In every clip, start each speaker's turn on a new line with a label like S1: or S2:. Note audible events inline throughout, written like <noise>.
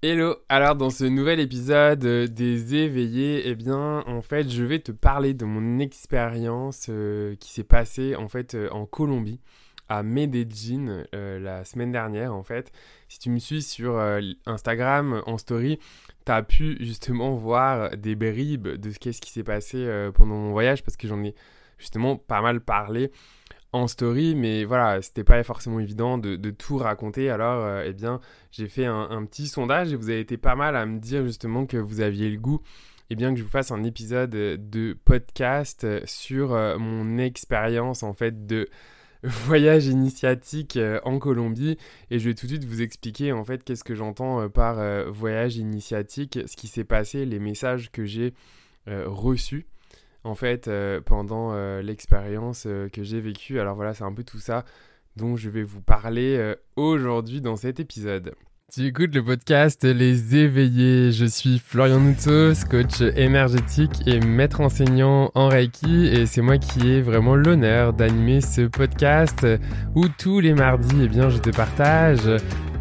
S1: Hello, alors dans ce nouvel épisode euh, des éveillés, eh bien en fait je vais te parler de mon expérience euh, qui s'est passée en fait euh, en Colombie à Medellin la semaine dernière en fait. Si tu me suis sur Instagram en story, tu as pu justement voir des bribes de ce qu'est-ce qui s'est passé pendant mon voyage parce que j'en ai justement pas mal parlé en story, mais voilà, c'était pas forcément évident de, tout raconter. Alors, euh, eh bien, j'ai fait un, petit sondage et vous avez été pas mal à me dire justement que vous aviez le goût, eh bien, que je vous fasse un épisode de podcast sur euh, mon expérience en fait de <laughs> voyage initiatique euh, en Colombie. Et je vais tout de suite vous expliquer en fait qu'est-ce que j'entends par voyage initiatique, ce qui s'est passé, les messages que j'ai reçus en fait euh, pendant euh, l'expérience euh, que j'ai vécue. Alors voilà, c'est un peu tout ça dont je vais vous parler aujourd'hui dans cet épisode. Tu écoutes le podcast Les Éveillés. Je suis Florian Noutos, coach énergétique et maître enseignant en Reiki. Et c'est moi qui ai vraiment l'honneur d'animer ce podcast où tous les mardis, eh bien, je te partage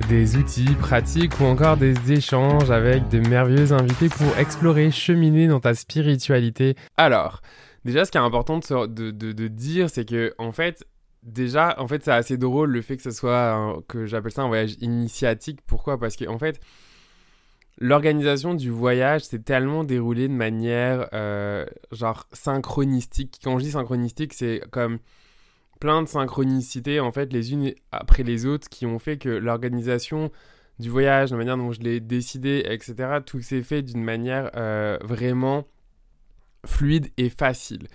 S1: des outils pratiques ou encore des échanges avec de merveilleux invités pour explorer, cheminer dans ta spiritualité. Alors, déjà, ce qui est important de, de dire, c'est que, en fait, déjà, en fait, c'est assez drôle le fait que ce soit, que j'appelle ça un voyage initiatique. Pourquoi? Parce qu'en en fait, l'organisation du voyage s'est tellement déroulée de manière, euh, genre, synchronistique. Quand je dis synchronistique, c'est comme plein de synchronicités, en fait, les unes après les autres, qui ont fait que l'organisation du voyage, la manière dont je l'ai décidé, etc., tout s'est fait d'une manière euh, vraiment fluide et facile.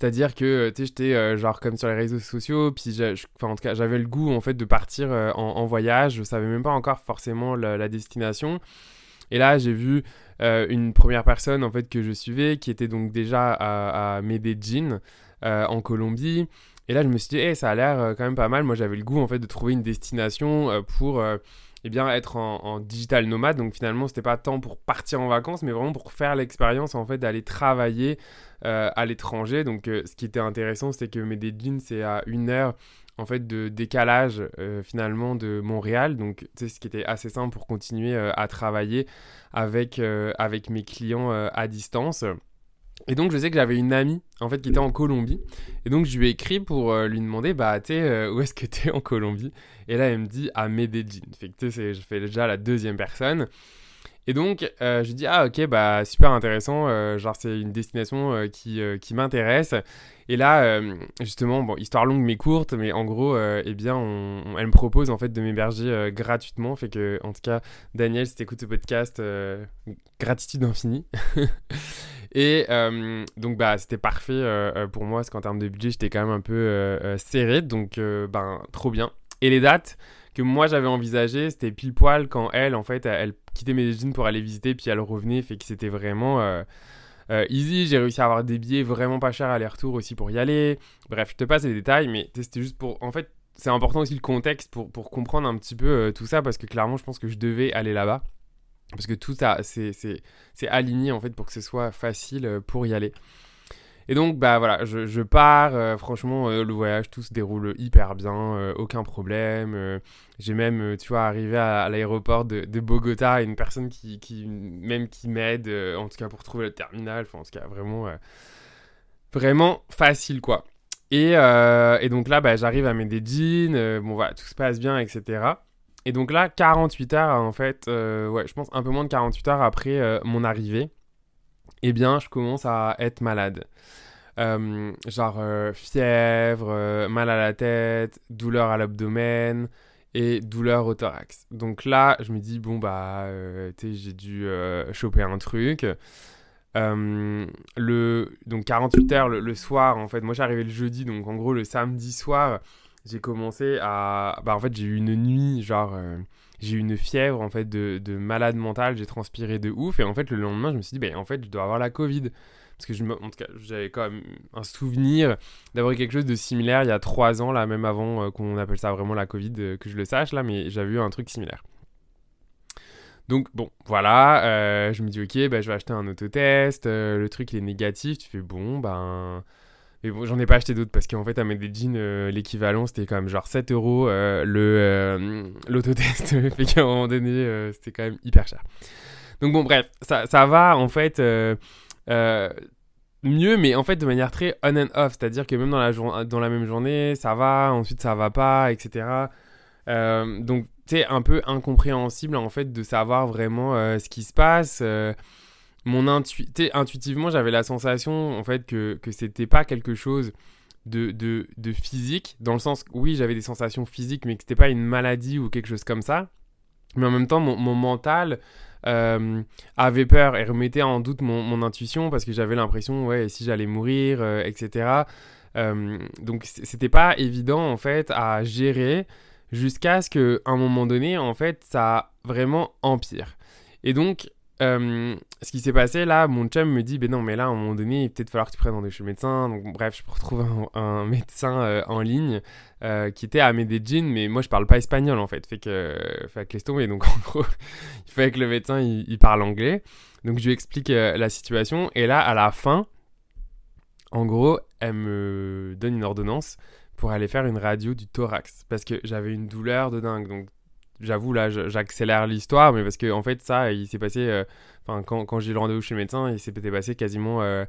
S1: C'est-à-dire que, tu sais, j'étais euh, genre comme sur les réseaux sociaux, puis en tout cas, j'avais le goût en fait de partir euh, en, voyage. Je savais même pas encore forcément la, destination. Et là, j'ai vu euh, une première personne en fait que je suivais, qui était donc déjà à, Medellin, en Colombie. Et là, je me suis dit, hey, ça a l'air quand même pas mal. Moi, j'avais le goût en fait de trouver une destination pour eh bien, être en, digital nomade. Donc finalement, c'était pas tant pour partir en vacances, mais vraiment pour faire l'expérience en fait d'aller travailler euh, à l'étranger. Donc euh, ce qui était intéressant, c'était que Medellin, c'est à une heure en fait de décalage euh, finalement de Montréal. Donc c'est ce qui était assez simple pour continuer à travailler avec, avec mes clients à distance. Et donc, je sais que j'avais une amie, en fait, qui était en Colombie. Et donc, je lui ai écrit pour euh, lui demander, bah, tu euh, <laughs> où est-ce que tu es en Colombie? Et là, elle me dit, à Medellin. Fait que, tu je fais déjà la deuxième personne. Et donc, euh, je lui dis, ah, ok, bah, super intéressant. genre, c'est une destination qui, qui m'intéresse. Et là, justement, bon, histoire longue mais courte, mais en gros, eh bien, elle me propose, en fait, de m'héberger gratuitement. Fait que, en tout cas, Daniel, si t'écoutes ce podcast, gratitude infinie. <laughs> Et euh, donc, bah, c'était parfait euh, euh, pour moi, parce qu'en termes de budget, j'étais quand même un peu serré. Donc, ben, trop bien. Et les dates que moi j'avais envisagées, c'était pile poil quand elle, en fait, elle, quittait Medellin pour aller visiter, puis elle revenait. Fait que c'était vraiment. easy, j'ai réussi à avoir des billets vraiment pas chers aller-retour aussi pour y aller. Bref, je te passe les détails, mais c'était juste pour. En fait, c'est important aussi le contexte pour, pour comprendre un petit peu tout ça, parce que clairement, je pense que je devais aller là-bas. Parce que tout c'est aligné en fait pour que ce soit facile euh, pour y aller. Et donc, bah voilà, je, pars. Euh, franchement, euh, le voyage, tout se déroule hyper bien, aucun problème. J'ai même, tu vois, arrivé à, l'aéroport de, de, Bogota, une personne qui, qui même qui m'aide, en tout cas pour trouver le terminal. En tout cas, vraiment, vraiment facile, quoi. Et, et donc là, bah, j'arrive à Medellin. bon, voilà, tout se passe bien, etc. Et donc là, 48 heures, en fait, euh, ouais, je pense un peu moins de 48 heures après euh, mon arrivée, eh bien, je commence à être malade. Euh, genre fièvre, mal à la tête, douleur à l'abdomen et douleur au thorax. Donc là, je me dis, bon, bah, tu sais, j'ai dû choper un truc. donc 48 heures le, le, soir, en fait, moi j'arrivais le jeudi, donc en gros le samedi soir, j'ai commencé à. Bah, en fait, j'ai eu une nuit, genre. Euh, j'ai eu une fièvre, en fait, de, de malade mental. J'ai transpiré de ouf. Et en fait, le lendemain, je me suis dit, bah, en fait, je dois avoir la Covid. Parce que, je en tout cas, j'avais quand même un souvenir d'avoir quelque chose de similaire il y a trois ans, là, même avant euh, qu'on appelle ça vraiment la Covid, euh, que je le sache, là, mais j'avais eu un truc similaire. Donc bon, voilà, je me dis ok, bah, je vais acheter un autotest, le truc il est négatif, tu fais bon, ben Mais bon, j'en ai pas acheté d'autres parce qu'en fait, à des jeans, l'équivalent, c'était quand même genre 7 euros le l'autotest. <laughs> fait qu'à un moment donné, c'était quand même hyper cher. Donc bon, bref, ça, ça va en fait mieux, mais en fait de manière très on and off. C'est-à-dire que même dans la, dans la même journée, ça va, ensuite ça va pas, etc. donc c'est un peu incompréhensible en fait de savoir vraiment ce qui se passe mon intu intuitivement, j'avais la sensation en fait que, que c'était pas quelque chose de, de, de, physique, dans le sens oui, j'avais des sensations physiques, mais que c'était pas une maladie ou quelque chose comme ça. Mais en même temps, mon, mental euh, avait peur et remettait en doute mon, mon intuition parce que j'avais l'impression, ouais, si j'allais mourir, euh, etc. Euh, donc c'était pas évident en fait à gérer jusqu'à ce qu'à un moment donné, en fait, ça vraiment empire. Et donc, ce qui s'est passé là, mon chum me dit, ben non, mais là, à un moment donné, il peut-être falloir que tu prennes rendez-vous chez le médecin. Donc, bref, je retrouve un, médecin euh, en ligne euh, qui était à Medellin, mais moi, je parle pas espagnol en fait. Fait que, fait que laisse tomber. Donc, <laughs> en gros, il fallait que le médecin il, parle anglais. Donc, je lui explique euh, la situation. Et là, à la fin, en gros, elle me donne une ordonnance pour aller faire une radio du thorax parce que j'avais une douleur de dingue. J'avoue, là, j'accélère l'histoire, mais parce que, en fait, ça, il s'est passé. Euh, enfin, quand, quand j'ai le rendez-vous chez le médecin, il s'est passé quasiment euh,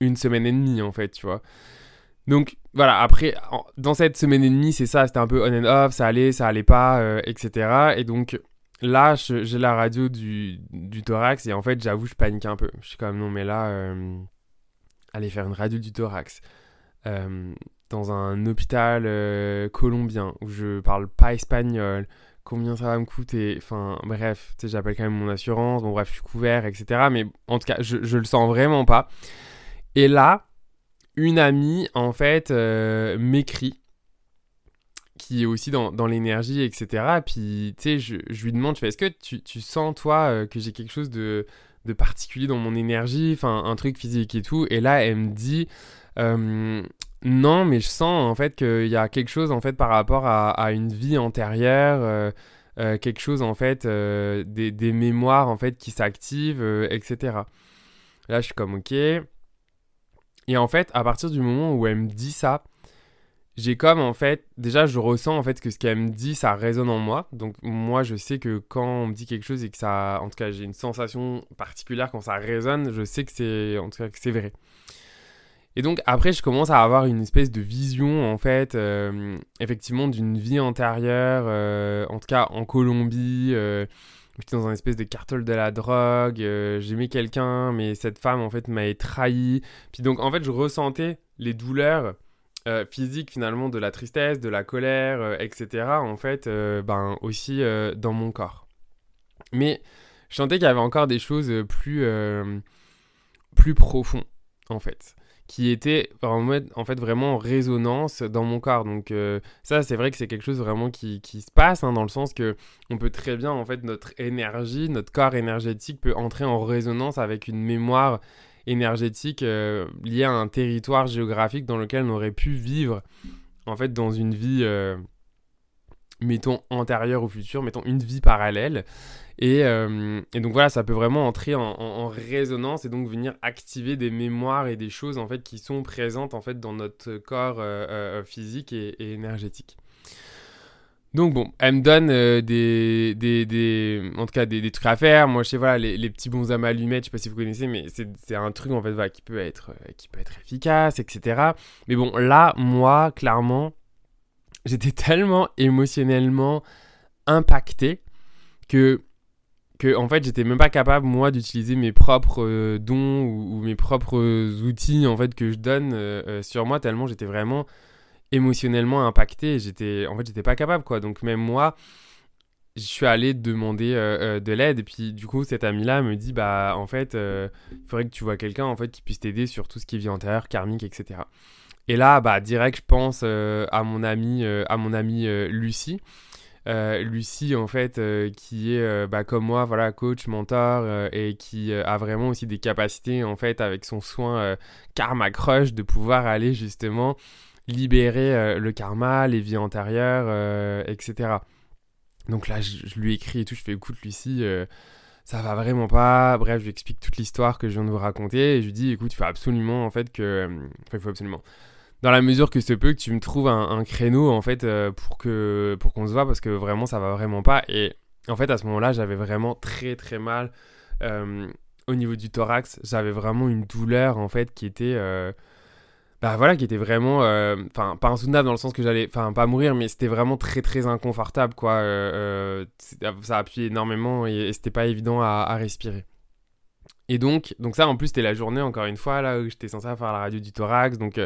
S1: une semaine et demie, en fait, tu vois. Donc, voilà, après, dans cette semaine et demie, c'est ça, c'était un peu on and off, ça allait, ça allait pas, euh, etc. Et donc, là, j'ai la radio du, thorax, et en fait, j'avoue, je panique un peu. Je suis comme, non, mais là, aller faire une radio du thorax. dans un hôpital colombien où je parle pas espagnol, combien ça va me coûter. Enfin, bref, tu sais, j'appelle quand même mon assurance. Bon, bref, je suis couvert, etc. Mais en tout cas, je, je le sens vraiment pas. Et là, une amie, en fait, euh, m'écrit, qui est aussi dans, l'énergie, etc. Puis, tu sais, je, lui demande, je fais, est-ce que tu, sens, toi, euh, que j'ai quelque chose de, de particulier dans mon énergie, enfin, un truc physique et tout. Et là, elle me dit, euh, non, mais je sens en fait qu'il y a quelque chose en fait par rapport à, une vie antérieure, euh, euh, quelque chose en fait, euh, des, mémoires en fait qui s'activent, etc. Là, je suis comme ok. Et en fait, à partir du moment où elle me dit ça, j'ai comme en fait, déjà je ressens en fait que ce qu'elle me dit, ça résonne en moi. Donc moi, je sais que quand on me dit quelque chose et que ça, en tout cas, j'ai une sensation particulière quand ça résonne, je sais que c'est, en tout cas, que c'est vrai. Et donc après, je commence à avoir une espèce de vision, en fait, euh, effectivement, d'une vie antérieure, euh, en tout cas en Colombie. Euh, j'étais dans un espèce de cartel de la drogue, j'aimais quelqu'un, mais cette femme, en fait, m'avait trahi. Puis donc, en fait, je ressentais les douleurs physiques, finalement, de la tristesse, de la colère, etc., en fait, ben, aussi dans mon corps. Mais je sentais qu'il y avait encore des choses plus, plus profondes, en fait qui était en, fait vraiment en résonance dans mon corps. Donc euh, ça, c'est vrai que c'est quelque chose vraiment qui, qui se passe, hein, dans le sens que on peut très bien, en fait, notre énergie, notre corps énergétique peut entrer en résonance avec une mémoire énergétique euh, liée à un territoire géographique dans lequel on aurait pu vivre, en fait, dans une vie... Euh, mettons antérieure ou future, mettons une vie parallèle. Euh, et, donc voilà, ça peut vraiment entrer en, résonance et donc venir activer des mémoires et des choses en fait qui sont présentes en fait dans notre corps euh, euh, physique et, énergétique. Donc bon, elle me donne des, des, en tout cas des, trucs à faire. Moi, je sais voilà les, petits bons à allumettes, je sais pas si vous connaissez, mais c'est un truc en fait qui peut être qui peut être efficace, etc. Mais bon, là, moi, clairement, j'étais tellement émotionnellement impacté que en fait j'étais même pas capable moi d'utiliser mes propres euh, dons ou, mes propres outils en fait que je donne euh, euh, sur moi tellement j'étais vraiment émotionnellement impacté j'étais en fait j'étais pas capable quoi. Donc même moi je suis allé demander de l'aide et puis du coup cette amie là me dit bah en fait il faudrait que tu vois quelqu'un en fait qui puisse t'aider sur tout ce qui est vie antérieure karmique etc et là bah direct je pense à mon ami à mon amie Lucie euh, Lucie en fait euh, qui est euh, bah, comme moi voilà coach mentor et qui a vraiment aussi des capacités en fait avec son soin karma crush de pouvoir aller justement libérer le karma les vies antérieures etc donc là je, lui écris et tout je fais écoute Lucie ça va vraiment pas. Bref, je lui explique toute l'histoire que je viens de vous raconter et je lui dis écoute, il faut absolument en fait que. Enfin, il faut absolument. Dans la mesure que ce peut que tu me trouves un, créneau en fait pour que pour qu'on se voit parce que vraiment ça va vraiment pas et en fait à ce moment-là j'avais vraiment très très mal au niveau du thorax j'avais vraiment une douleur en fait qui était bah voilà, qui était vraiment, euh, enfin pas insoutenable dans le sens que j'allais, enfin pas mourir, mais c'était vraiment très très inconfortable quoi. Euh, euh, ça appuyait énormément et, c'était pas évident à, respirer. Et donc, donc ça en plus c'était la journée encore une fois là où j'étais censé faire la radio du thorax, donc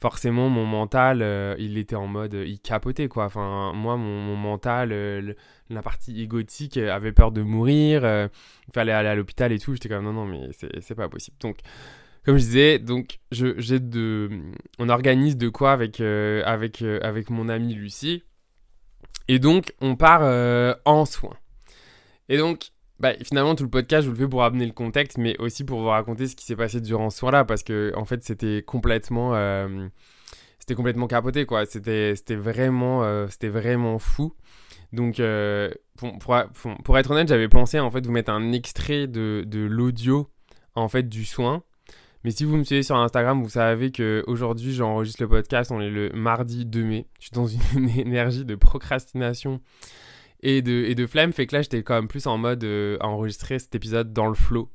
S1: forcément mon mental il était en mode, il capotait quoi. Enfin moi mon, mental, la partie égotique avait peur de mourir, il fallait aller à l'hôpital et tout. J'étais comme non non mais c'est pas possible. Donc comme je disais, donc je, j'ai de, on organise de quoi avec, euh, avec, euh, avec mon amie Lucie. Et donc, on part euh, en soins. Et donc, bah, finalement, tout le podcast, je vous le fais pour amener le contexte, mais aussi pour vous raconter ce qui s'est passé durant ce soir-là, parce que, en fait, c'était complètement, c'était complètement capoté, quoi. C'était, vraiment, c'était vraiment fou. Donc, pour, pour, pour, être honnête, j'avais pensé, en fait, vous mettre un extrait de, de l'audio, en fait, du soin. Mais si vous me suivez sur Instagram, vous savez qu'aujourd'hui, j'enregistre le podcast, on est le mardi 2 mai. Je suis dans une <laughs> énergie de procrastination et de, et de. Fait que là, j'étais quand même plus en mode euh, à enregistrer cet épisode dans le flow.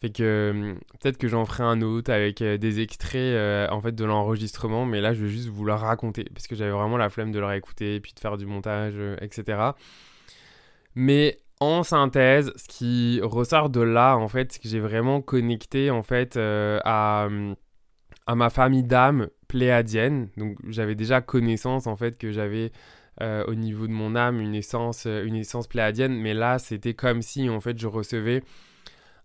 S1: Fait que euh, peut-être que j'en ferai un autre avec euh, des extraits en fait de l'enregistrement, mais là je vais juste vous le raconter parce que j'avais vraiment la flemme de le réécouter, puis de faire du montage, etc. Mais en synthèse, ce qui ressort de là, en fait, c'est que j'ai vraiment connecté, en fait, euh, à, à, ma famille d'âme pléadienne. Donc, j'avais déjà connaissance, en fait, que j'avais euh, au niveau de mon âme une essence, une essence pléadienne. Mais là, c'était comme si, en fait, je recevais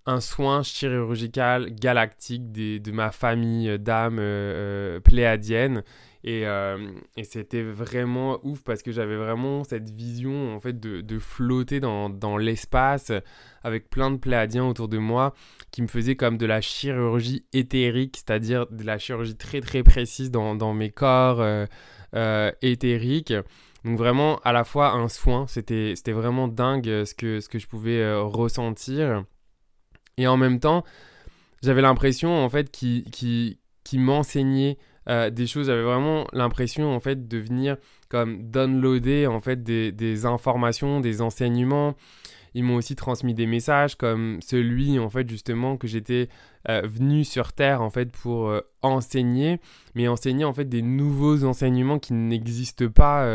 S1: un soin chirurgical galactique de ma famille d'âme euh, pléadienne euh, et, c'était vraiment ouf parce que j'avais vraiment cette vision en fait de, flotter dans, dans l'espace avec plein de pléadiens autour de moi qui me faisaient comme de la chirurgie éthérique, c'est-à-dire de la chirurgie très très précise dans, dans mes corps euh, euh, éthériques. Donc vraiment à la fois un soin, c'était vraiment dingue ce que, ce que je pouvais ressentir. Et en même temps, j'avais l'impression en fait qui, qui, qui m'enseignait euh, des choses. J'avais vraiment l'impression en fait de venir comme downloader en fait des, informations, des enseignements. Ils m'ont aussi transmis des messages comme celui en fait justement que j'étais euh, venu sur terre en fait pour euh, enseigner, mais enseigner en fait des nouveaux enseignements qui n'existent pas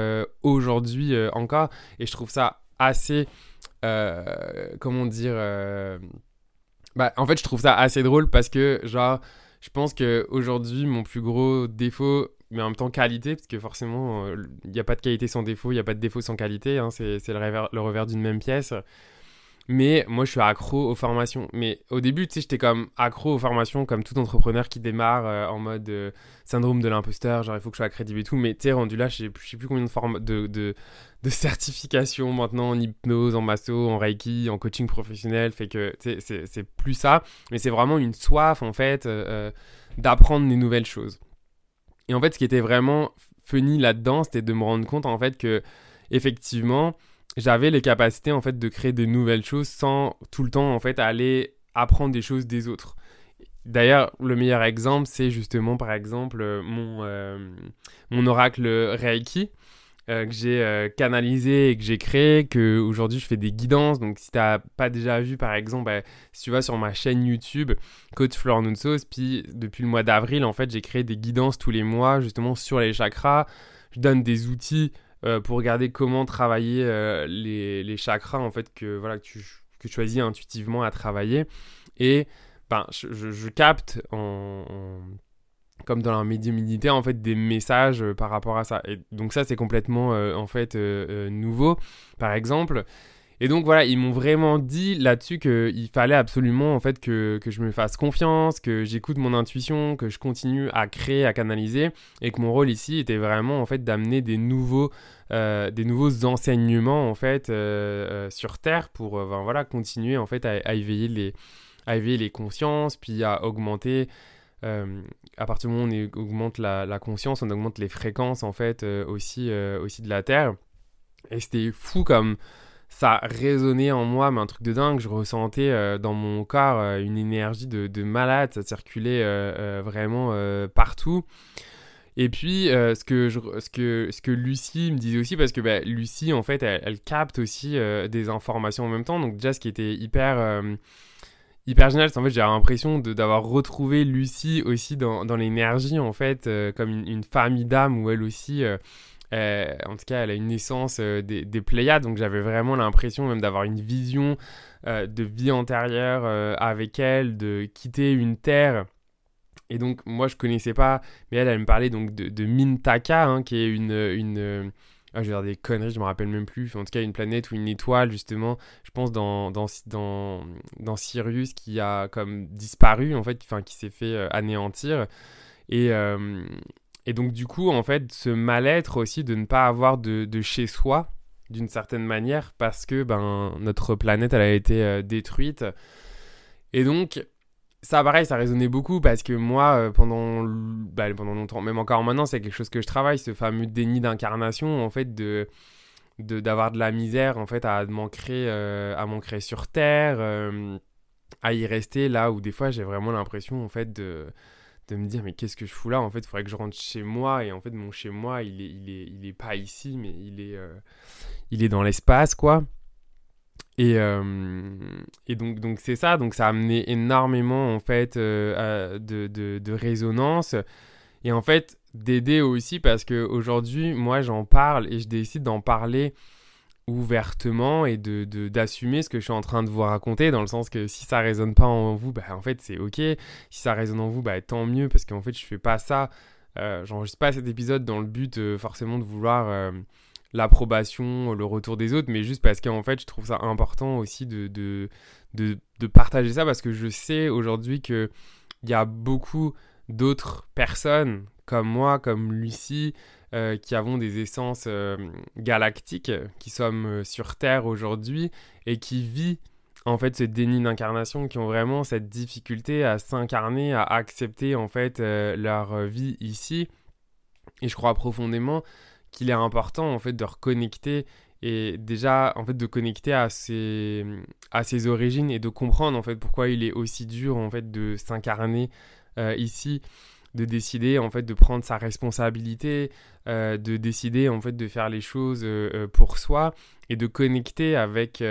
S1: aujourd'hui encore. Et je trouve ça assez, comment dire, bah, en fait je trouve ça assez drôle parce que genre je pense qu'aujourd'hui, mon plus gros défaut, mais en même temps qualité, parce que forcément, il euh, n'y a pas de qualité sans défaut, il n'y a pas de défaut sans qualité, hein, c'est le revers, le revers d'une même pièce. Mais moi, je suis accro aux formations. Mais au début, tu sais, j'étais comme accro aux formations, comme tout entrepreneur qui démarre euh, en mode euh, syndrome de l'imposteur, genre il faut que je sois crédible et tout. Mais tu sais, rendu là, je sais plus, combien de, de, de, de <laughs> certifications maintenant en hypnose, en masso, en reiki, en coaching professionnel. Fait que, tu sais, c'est plus ça. Mais c'est vraiment une soif, en fait, euh, d'apprendre des nouvelles choses. Et en fait, ce qui était vraiment funny là-dedans, c'était de me rendre compte, en fait, que effectivement, j'avais les capacités en fait de créer de nouvelles choses sans tout le temps en fait aller apprendre des choses des autres. D'ailleurs, le meilleur exemple, c'est justement par exemple euh, mon, euh, mon oracle Reiki euh, que j'ai canalisé et que j'ai créé, que aujourd'hui je fais des guidances. Donc si tu n'as pas déjà vu par exemple, bah, si tu vas sur ma chaîne YouTube, Coach Fleur Nunsos, puis depuis le mois d'avril en fait j'ai créé des guidances tous les mois justement sur les chakras. Je donne des outils euh, pour regarder comment travailler euh, les, les, chakras en fait que voilà que tu, que choisis intuitivement à travailler. Et ben je, je, capte en, comme dans la médiumnité en fait des messages euh, par rapport à ça. Et donc ça c'est complètement en fait nouveau. Par exemple et donc voilà, ils m'ont vraiment dit là-dessus qu'il fallait absolument en fait que, que, je me fasse confiance, que j'écoute mon intuition, que je continue à créer, à canaliser, et que mon rôle ici était vraiment en fait d'amener des nouveaux, euh, des nouveaux enseignements en fait euh, euh, sur Terre pour ben, voilà continuer en fait à, éveiller les, à éveiller les consciences, puis à augmenter. à partir du moment où on augmente la, conscience, on augmente les fréquences en fait aussi, aussi de la Terre. Et c'était fou comme ça résonnait en moi, mais un truc de dingue. Je ressentais euh, dans mon corps euh, une énergie de, malade, ça circulait euh, vraiment partout. Et puis, ce, que ce, que, ce que Lucie me disait aussi, parce que bah, Lucie, en fait, elle, capte aussi des informations en même temps. Donc, déjà, ce qui était hyper, hyper génial, c'est en fait, j'ai l'impression d'avoir retrouvé Lucie aussi dans, dans l'énergie, en fait, comme une, famille d'âmes où elle aussi. En tout cas, elle a une naissance des, des, Pléiades, donc j'avais vraiment l'impression même d'avoir une vision de vie antérieure avec elle, de quitter une terre et donc, moi, je connaissais pas, mais elle, elle me parlait donc de, de Mintaka, hein, qui est une. une ah, je vais dire des conneries, je me rappelle même plus. En tout cas, une planète ou une étoile, justement, je pense dans, dans, dans, dans Sirius, qui a comme disparu, en fait, qui s'est fait euh, anéantir. Et, euh, et donc, du coup, en fait, ce mal-être aussi de ne pas avoir de, de chez soi, d'une certaine manière, parce que ben, notre planète, elle a été euh, détruite. Et donc, ça, pareil, ça résonnait beaucoup parce que moi, euh, pendant, bah, pendant longtemps, même encore maintenant, c'est quelque chose que je travaille, ce fameux déni d'incarnation, en fait, de d'avoir de, la misère, en fait, à m'ancrer euh, à sur Terre, euh, à y rester là où des fois, j'ai vraiment l'impression, en fait, de de me dire mais qu'est-ce que je fous là? En fait il faudrait que je rentre chez moi et en fait mon chez moi il est il est il est pas ici mais il est il est dans l'espace quoi. Et, euh, et donc donc c'est ça, donc ça a amené énormément en fait euh, de, de, de, résonance. Et en fait d'aider aussi parce que aujourd'hui moi j'en parle et je décide d'en parler ouvertement et de d'assumer ce que je suis en train de vous raconter dans le sens que si ça résonne pas en vous bah en fait c'est ok. Si ça résonne en vous bah tant mieux parce qu'en fait je fais pas ça. Euh, j'enregistre pas cet épisode dans le but euh, forcément de vouloir l'approbation, le retour des autres, mais juste parce qu'en fait, je trouve ça important aussi de, de, de, partager ça parce que je sais aujourd'hui qu'il y a beaucoup d'autres personnes comme moi, comme Lucie, euh, qui avons des essences euh, galactiques, qui sommes euh, sur Terre aujourd'hui et qui vivent en fait ce déni d'incarnation, qui ont vraiment cette difficulté à s'incarner, à accepter en fait leur vie ici. Et je crois profondément qu'il est important en fait de reconnecter et déjà en fait de connecter à ses, à ses origines et de comprendre en fait pourquoi il est aussi dur en fait de s'incarner ici de décider en fait de prendre sa responsabilité euh, de décider en fait de faire les choses euh, pour soi et de connecter avec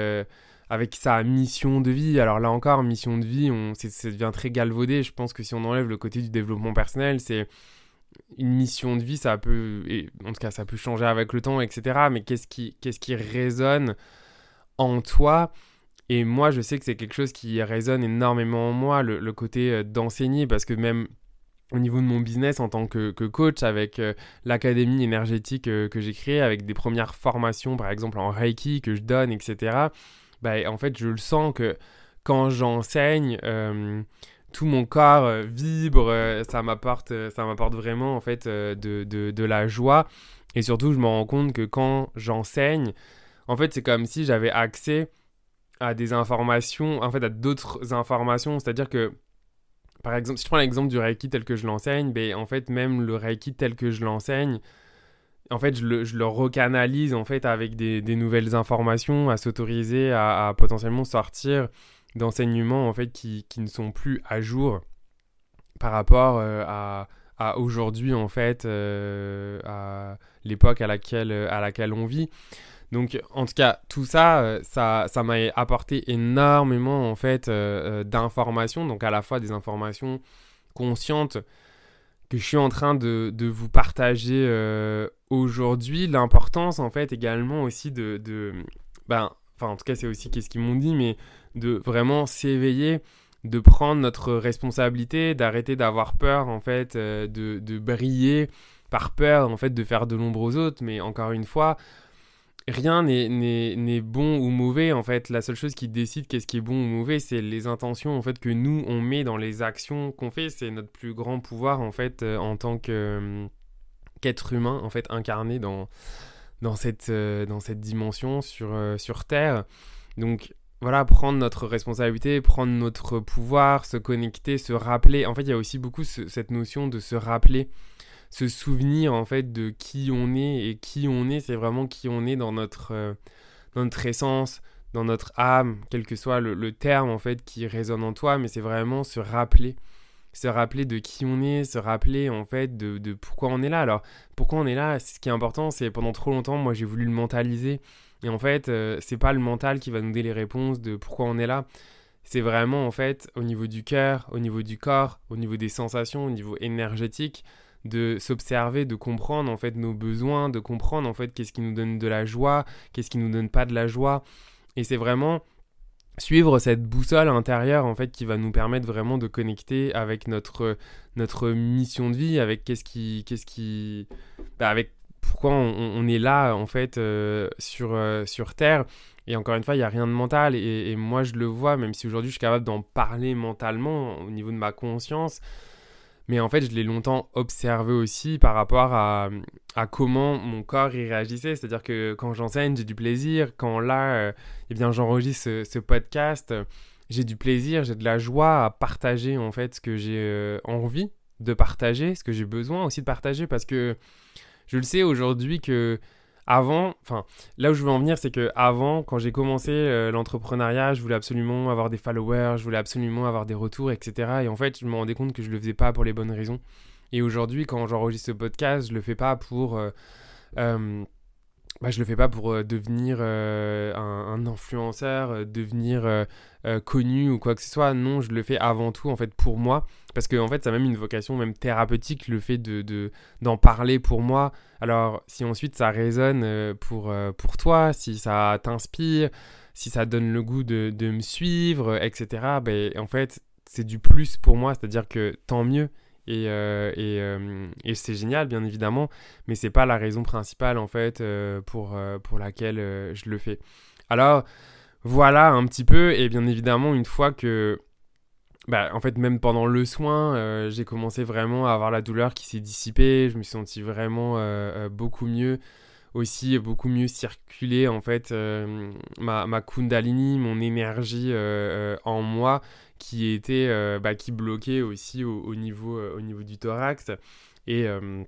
S1: avec sa mission de vie. Alors là encore, mission de vie, on, ça devient très galvaudé. Je pense que si on enlève le côté du développement personnel, c'est une mission de vie, ça peut, et en tout cas, ça peut changer avec le temps, etc. Mais qu'est-ce qui, qu'est-ce qui résonne en toi? Et moi, je sais que c'est quelque chose qui résonne énormément en moi, le, côté euh, d'enseigner, parce que même au niveau de mon business en tant que, coach, avec euh, l'académie énergétique euh, que j'ai créée, avec des premières formations, par exemple en Reiki que je donne, etc. Bah, en fait, je le sens que quand j'enseigne, tout mon corps euh, vibre, euh, ça m'apporte, euh, ça m'apporte vraiment en fait de, de, de, la joie. Et surtout, je me rends compte que quand j'enseigne, en fait, c'est comme si j'avais accès à des informations, en fait, à d'autres informations. C'est-à-dire que, par exemple, si je prends l'exemple du Reiki tel que je l'enseigne, ben, en fait, même le Reiki tel que je l'enseigne, en fait, je le, je le, recanalise en fait avec des, nouvelles informations, à s'autoriser à, potentiellement sortir d'enseignements en fait qui, qui, ne sont plus à jour par rapport euh, à, à aujourd'hui en fait euh, à l'époque à laquelle à laquelle on vit donc en tout cas tout ça euh, ça ça m'a apporté énormément en fait d'informations donc à la fois des informations conscientes que je suis en train de, vous partager aujourd'hui l'importance en fait également aussi de, de ben enfin en tout cas c'est aussi qu'est-ce qu'ils m'ont dit mais de vraiment s'éveiller, de prendre notre responsabilité, d'arrêter d'avoir peur en fait, euh, de, de, briller par peur en fait de faire de l'ombre aux autres. Mais encore une fois, rien n'est bon ou mauvais en fait. La seule chose qui décide qu'est-ce qui est bon ou mauvais, c'est les intentions en fait que nous on met dans les actions qu'on fait. C'est notre plus grand pouvoir en fait euh, en tant euh, qu'être humain en fait incarné dans dans cette, dans cette dimension sur, sur Terre. Donc voilà, prendre notre responsabilité, prendre notre pouvoir, se connecter, se rappeler. En fait, il y a aussi beaucoup cette notion de se rappeler, se souvenir en fait de qui on est et qui on est, c'est vraiment qui on est dans notre, euh, notre essence, dans notre âme, quel que soit le, terme en fait qui résonne en toi, mais c'est vraiment se rappeler se rappeler de qui on est, se rappeler en fait de, de pourquoi on est là. Alors pourquoi on est là, ce qui est important, c'est pendant trop longtemps, moi j'ai voulu le mentaliser. Et en fait, euh, c'est pas le mental qui va nous donner les réponses de pourquoi on est là. C'est vraiment en fait au niveau du cœur, au niveau du corps, au niveau des sensations, au niveau énergétique, de s'observer, de comprendre en fait nos besoins, de comprendre en fait qu'est-ce qui nous donne de la joie, qu'est-ce qui nous donne pas de la joie. Et c'est vraiment suivre cette boussole intérieure en fait qui va nous permettre vraiment de connecter avec notre notre mission de vie avec qu'est-ce qui qu'est-ce qui bah, avec pourquoi on, est là en fait euh, sur euh, sur terre et encore une fois il y a rien de mental et, et, moi je le vois même si aujourd'hui je suis capable d'en parler mentalement au niveau de ma conscience mais en fait, je l'ai longtemps observé aussi par rapport à, comment mon corps y réagissait. C'est-à-dire que quand j'enseigne, j'ai du plaisir. Quand là, euh, eh bien, j'enregistre ce, podcast, j'ai du plaisir, j'ai de la joie à partager en fait ce que j'ai euh, envie de partager, ce que j'ai besoin aussi de partager parce que je le sais aujourd'hui que avant, enfin, là où je veux en venir, c'est que avant, quand j'ai commencé euh, l'entrepreneuriat, je voulais absolument avoir des followers, je voulais absolument avoir des retours, etc. Et en fait, je me rendais compte que je le faisais pas pour les bonnes raisons. Et aujourd'hui, quand j'enregistre ce podcast, je le fais pas pour euh, euh, bah, je le fais pas pour euh, devenir euh, un, influenceur, euh, devenir connu ou quoi que ce soit. Non, je le fais avant tout en fait pour moi, parce que en fait ça a même une vocation même thérapeutique le fait de d'en parler pour moi. Alors si ensuite ça résonne pour pour toi, si ça t'inspire, si ça donne le goût de, de me suivre, etc. Ben en fait c'est du plus pour moi, c'est-à-dire que tant mieux. Et, euh, euh, et, c'est génial, bien évidemment, mais c'est pas la raison principale, en fait, euh, pour, pour laquelle je le fais. Alors, voilà un petit peu, et bien évidemment, une fois que. Bah, en fait, même pendant le soin, j'ai commencé vraiment à avoir la douleur qui s'est dissipée. Je me suis senti vraiment beaucoup mieux aussi beaucoup mieux circuler en fait ma, ma, kundalini, mon énergie en moi qui était euh, bah, qui bloquait aussi au, niveau, euh, au niveau du thorax. Et, euh,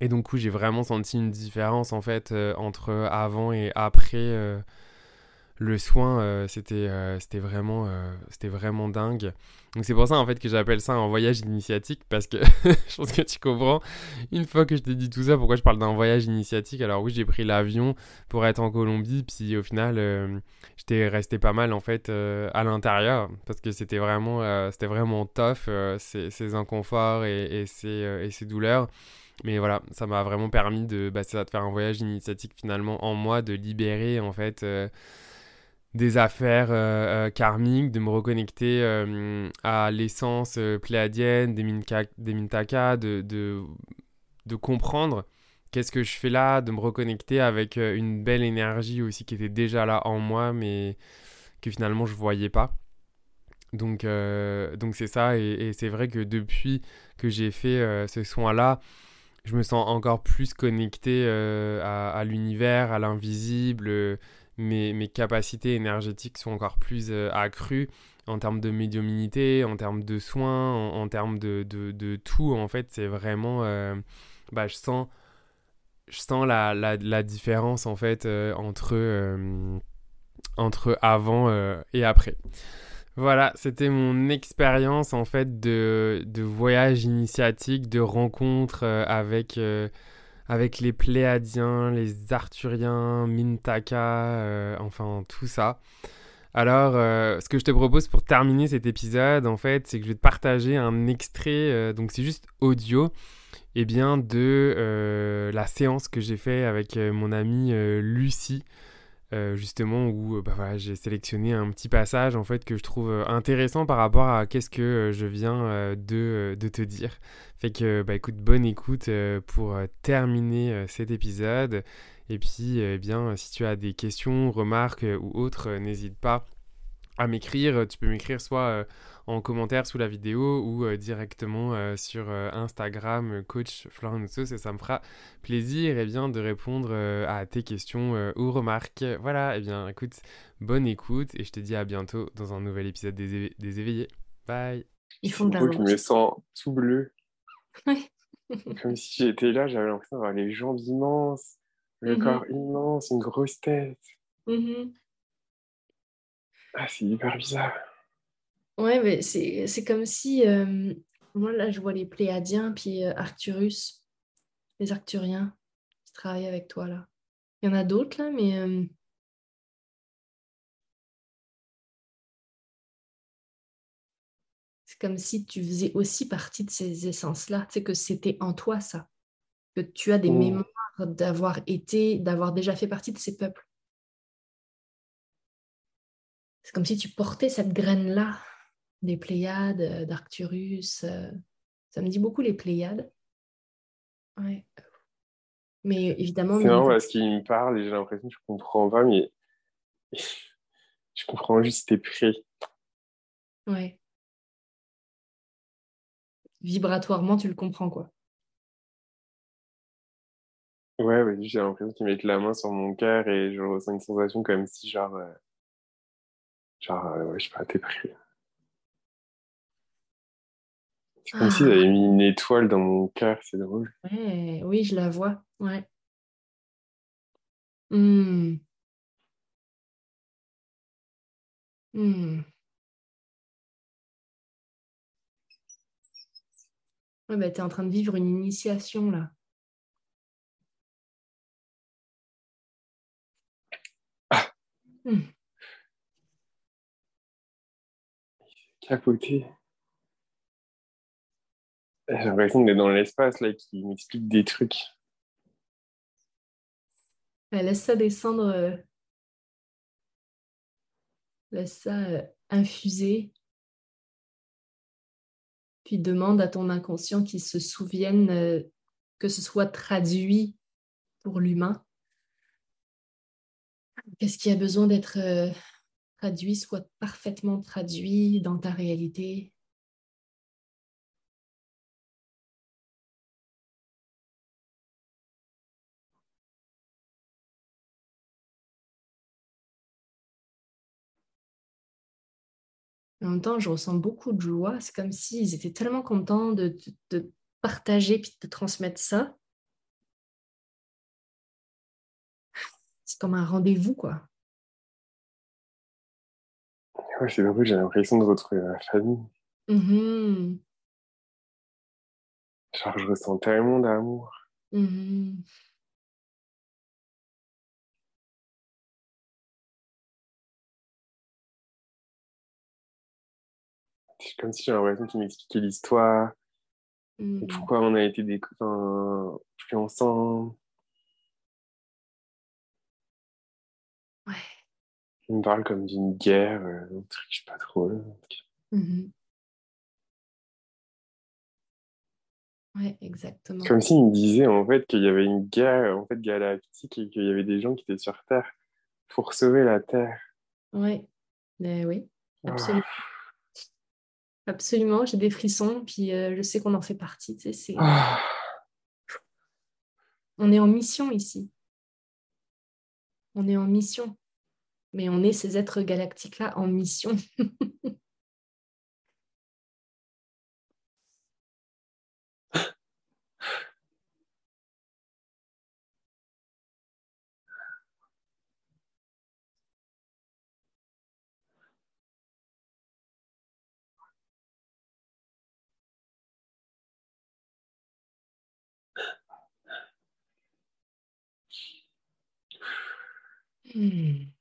S1: et donc, j'ai vraiment senti une différence en fait entre avant et après le soin, c'était c'était vraiment, c'était vraiment dingue. Donc c'est pour ça en fait que j'appelle ça un voyage initiatique parce que <laughs> je pense que tu comprends. Une fois que je t'ai dit tout ça, pourquoi je parle d'un voyage initiatique? Alors oui, j'ai pris l'avion pour être en Colombie, puis au final, euh, j'étais resté pas mal en fait euh, à l'intérieur parce que c'était vraiment, euh, c'était vraiment tough ces, inconforts et, et, ces, et ces douleurs. Mais voilà, ça m'a vraiment permis de, bah, ça, de faire un voyage initiatique finalement en moi, de libérer en fait des affaires euh, euh, karmiques, de me reconnecter euh, à l'essence pléadienne des, des Mintaka, de, de, comprendre qu'est-ce que je fais là, de me reconnecter avec une belle énergie aussi qui était déjà là en moi, mais que finalement je voyais pas. Donc donc c'est ça, et, c'est vrai que depuis que j'ai fait ce soin-là, je me sens encore plus connecté à l'univers, à l'invisible mes, capacités énergétiques sont encore plus euh, accrues en termes de médiumnité, en termes de soins, en, termes de, de, tout. En fait, c'est vraiment... Euh, bah, je sens, je sens la, la, différence, en fait, euh, entre, entre avant et après. Voilà, c'était mon expérience en fait de, de voyage initiatique, de rencontre avec avec les Pléadiens, les Arthuriens, Mintaka, euh, enfin tout ça. Alors, euh, ce que je te propose pour terminer cet épisode, en fait, c'est que je vais te partager un extrait, euh, donc c'est juste audio, et eh bien de la séance que j'ai fait avec mon amie Lucie. Justement où bah, voilà, j'ai sélectionné un petit passage en fait que je trouve intéressant par rapport à qu'est-ce que je viens de, te dire. Fait que, bah écoute, bonne écoute euh, pour euh, terminer euh, cet épisode. Et puis, eh si tu as des questions, remarques ou autres, n'hésite pas à m'écrire. Tu peux m'écrire soit en commentaire sous la vidéo ou directement sur Instagram, coach Florence et ça me fera plaisir eh bien, de répondre à tes questions ou remarques. Voilà, et eh bien, écoute, bonne écoute et je te dis à bientôt dans un nouvel épisode des, des éveillés. Bye.
S2: Ils font de Je me
S3: sens tout bleu. <laughs> Comme si j'étais là, j'avais l'impression d'avoir les jambes immenses, le mm-hmm. corps immense, une grosse tête. Mm-hmm. Ah, c'est hyper bizarre.
S2: Ouais, mais c'est comme si. Euh, moi, là, je vois les Pléiadiens, puis euh, Arcturus, les Arcturiens qui travaillent avec toi, là. Il y en a d'autres, là, mais... euh, c'est comme si tu faisais aussi partie de ces essences-là, tu sais, que c'était en toi, ça. Que tu as des
S3: Mm.
S2: mémoires d'avoir été, d'avoir déjà fait partie de ces peuples. Comme si tu portais cette graine-là des Pléiades, euh, d'Arcturus. euh, Ça me dit beaucoup les Pléiades. Ouais. Mais évidemment,
S3: C'est marrant parce qu'il me parle et j'ai l'impression que je comprends pas, mais <laughs> je comprends juste tes prêts.
S2: ouais. Vibratoirement, tu le comprends, quoi.
S3: Ouais, ouais, j'ai l'impression qu'ils mettent la main sur mon cœur et je ressens une sensation comme si, genre, euh, genre, euh, ouais, je sais pas, t'es prêt. C'est comme
S2: Ah.
S3: avaient mis une étoile dans mon cœur, c'est drôle.
S2: Ouais, oui, je la vois. Ouais. Hmm. Hmm. Ouais, bah, tu es en train de vivre une initiation là. Hmm.
S3: Capoté. J'ai l'impression d'être dans l'espace, là, qui m'explique des trucs.
S2: Ouais, laisse ça descendre, euh, laisse ça euh, infuser, puis demande à ton inconscient qu'il se souvienne euh, que ce soit traduit pour l'humain. Qu'est-ce qui a besoin d'être traduit soit parfaitement traduit dans ta réalité. En même temps, je ressens beaucoup de joie. C'est comme s'ils étaient tellement contents de, de, partager puis de transmettre ça. C'est comme un rendez-vous, quoi.
S3: Ouais, c'est drôle, j'ai l'impression de retrouver ma famille.
S2: Mhm,
S3: Genre, je ressens tellement d'amour.
S2: mhm.
S3: C'est comme si j'ai l'impression qu'il m'expliquait l'histoire,
S2: Mhm.
S3: pourquoi on a été des copains plus ensemble.
S2: Ouais.
S3: Il me parle comme d'une guerre, euh, un truc, je sais pas trop. là.
S2: Mhm. Ouais, exactement.
S3: Comme s'il me disait en fait qu'il y avait une guerre en fait galactique et qu'il y avait des gens qui étaient sur Terre pour sauver la Terre.
S2: Ouais. Ben oui,
S3: Ah.
S2: absolument. Absolument, j'ai des frissons, puis euh, je sais qu'on en fait partie. tu sais, c'est...
S3: Ah.
S2: On est en mission ici. On est en mission. Mais on est ces êtres galactiques-là en mission. <laughs> Hmm.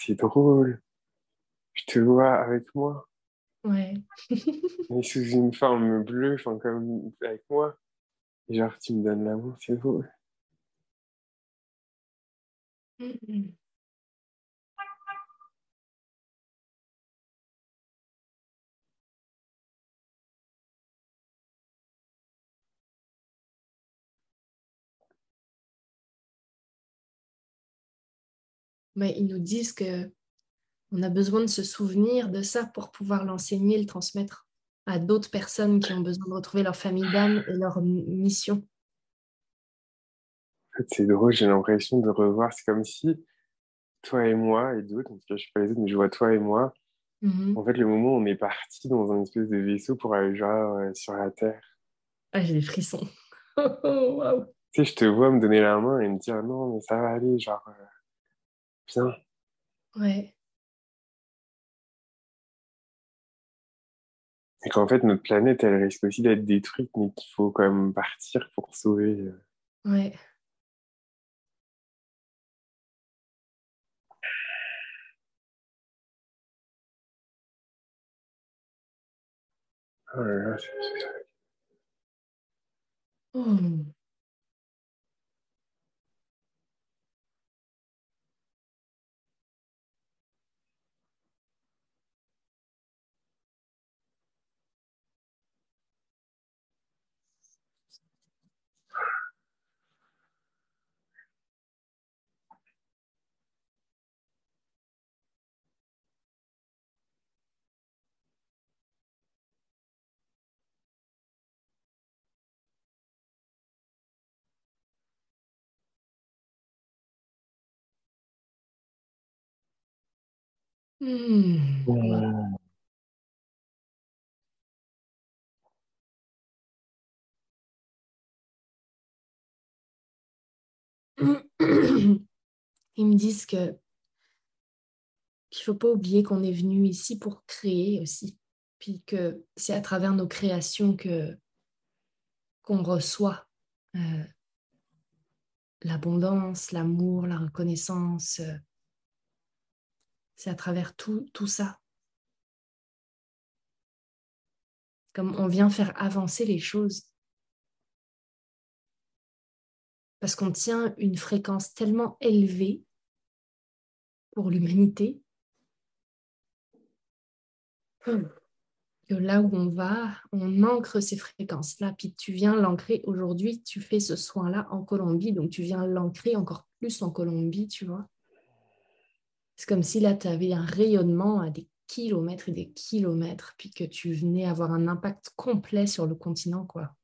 S3: C'est drôle. Je te vois avec moi,
S2: Ouais. <laughs>
S3: mais sous une forme bleue, enfin comme avec moi. Et genre tu me donnes l'amour, c'est drôle.
S2: Hmm. Mais ils nous disent que on a besoin de se souvenir de ça pour pouvoir l'enseigner, le transmettre à d'autres personnes qui ont besoin de retrouver leur famille d'âme et leur mission.
S3: C'est drôle, j'ai l'impression de revoir. C'est comme si toi et moi et d'autres, en tout cas je sais pas les autres, mais je vois toi et moi.
S2: Mhm.
S3: En fait, le moment où on est parti dans un espèce de vaisseau pour aller genre euh, sur la Terre.
S2: Ah, j'ai des frissons. <laughs> Oh.
S3: Tu sais, je te vois me donner la main et me dire non, mais ça va aller, genre, euh, bien.
S2: Ouais.
S3: Et qu'en fait, notre planète, elle risque aussi d'être détruite, mais qu'il faut quand même partir pour sauver. Euh,
S2: ouais.
S3: Oh là là, c'est...
S2: Oh. Hmm. <clears throat> Ils me disent que qu'il faut pas oublier qu'on est venu ici pour créer aussi, puis que c'est à travers nos créations que qu'on reçoit euh, l'abondance, l'amour, la reconnaissance. Euh, c'est à travers tout, ça. Comme on vient faire avancer les choses. Parce qu'on tient une fréquence tellement élevée pour l'humanité que là où on va, on ancre ces fréquences-là. Puis tu viens l'ancrer aujourd'hui, tu fais ce soin-là en Colombie, donc tu viens l'ancrer encore plus en Colombie, tu vois. C'est comme si là, tu avais un rayonnement à des kilomètres et des kilomètres, puis que tu venais avoir un impact complet sur le continent, quoi.